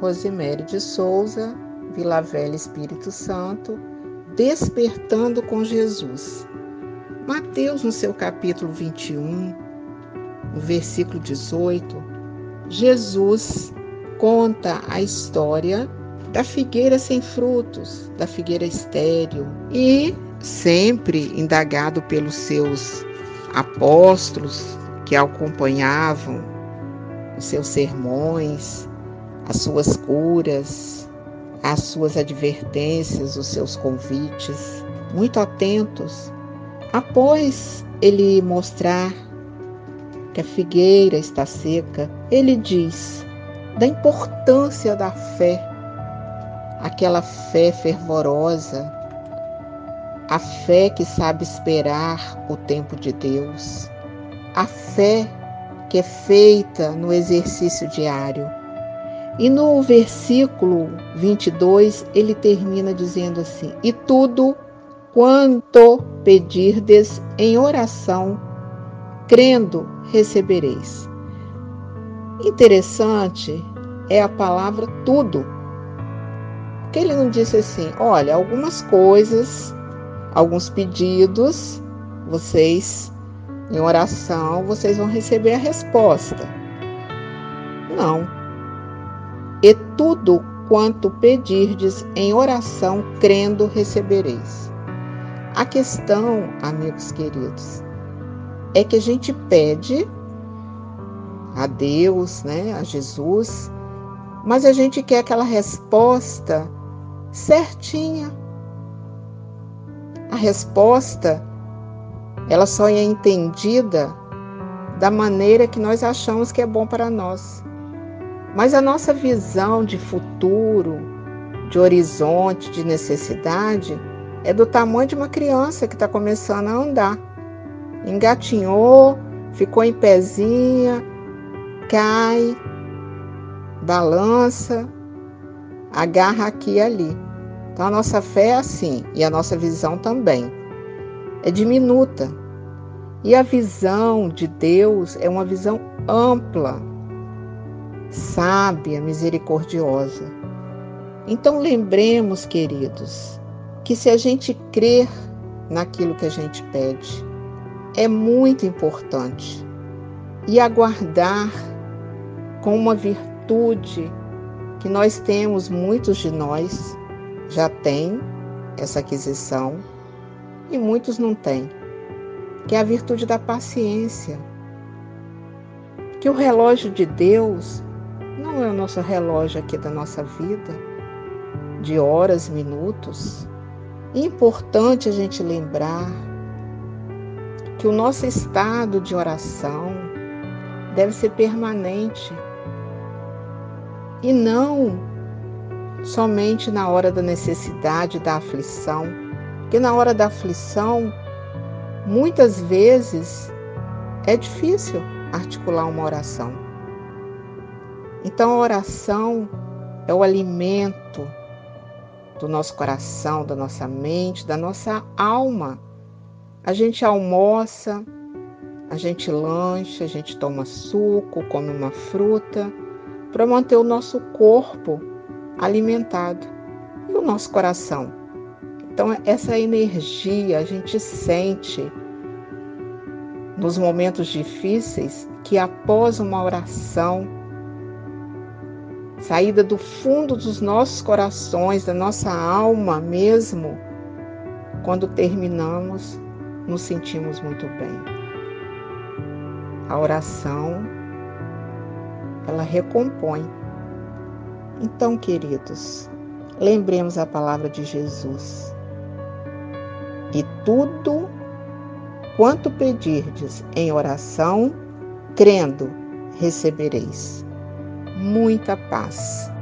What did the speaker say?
Rosemary de Souza, Vila Velha Espírito Santo, Despertando com Jesus. Mateus, no seu capítulo 21, no versículo 18, Jesus conta a história da figueira sem frutos, da figueira estéril, e sempre indagado pelos seus apóstolos que acompanhavam os seus sermões, as suas curas, as suas advertências, os seus convites, muito atentos, após ele mostrar que a figueira está seca, ele diz da importância da fé, aquela fé fervorosa, a fé que sabe esperar o tempo de Deus, a fé que é feita no exercício diário. E no versículo 22, ele termina dizendo assim: E tudo quanto pedirdes em oração, crendo, recebereis. Interessante é a palavra tudo. Porque ele não disse assim: olha, algumas coisas alguns pedidos, vocês, em oração, vocês vão receber a resposta. Não. E tudo quanto pedirdes em oração, crendo, recebereis. A questão, amigos queridos, é que a gente pede a Deus, né, a Jesus, mas a gente quer aquela resposta certinha, a resposta ela só é entendida da maneira que nós achamos que é bom para nós. Mas a nossa visão de futuro, de horizonte, de necessidade, é do tamanho de uma criança que está começando a andar. Engatinhou, ficou em pezinha, cai, balança, agarra aqui e ali. Então a nossa fé é assim e a nossa visão também. É diminuta. E a visão de Deus é uma visão ampla, sábia, misericordiosa. Então lembremos, queridos, que se a gente crer naquilo que a gente pede, é muito importante. E aguardar com uma virtude que nós temos, muitos de nós, já têm essa aquisição e muitos não têm, que é a virtude da paciência. Que o relógio de Deus não é o nosso relógio aqui da nossa vida, de horas, minutos. É importante a gente lembrar que o nosso estado de oração deve ser permanente e não somente na hora da necessidade, da aflição, porque na hora da aflição, muitas vezes é difícil articular uma oração. Então a oração é o alimento do nosso coração, da nossa mente, da nossa alma. A gente almoça, a gente lancha, a gente toma suco, come uma fruta para manter o nosso corpo alimentado. E o nosso coração? Então, essa energia a gente sente nos momentos difíceis que após uma oração, saída do fundo dos nossos corações, da nossa alma mesmo, quando terminamos, nos sentimos muito bem. A oração, ela recompõe então, queridos, lembremos a palavra de Jesus. E tudo quanto pedirdes em oração, crendo, recebereis. Muita paz.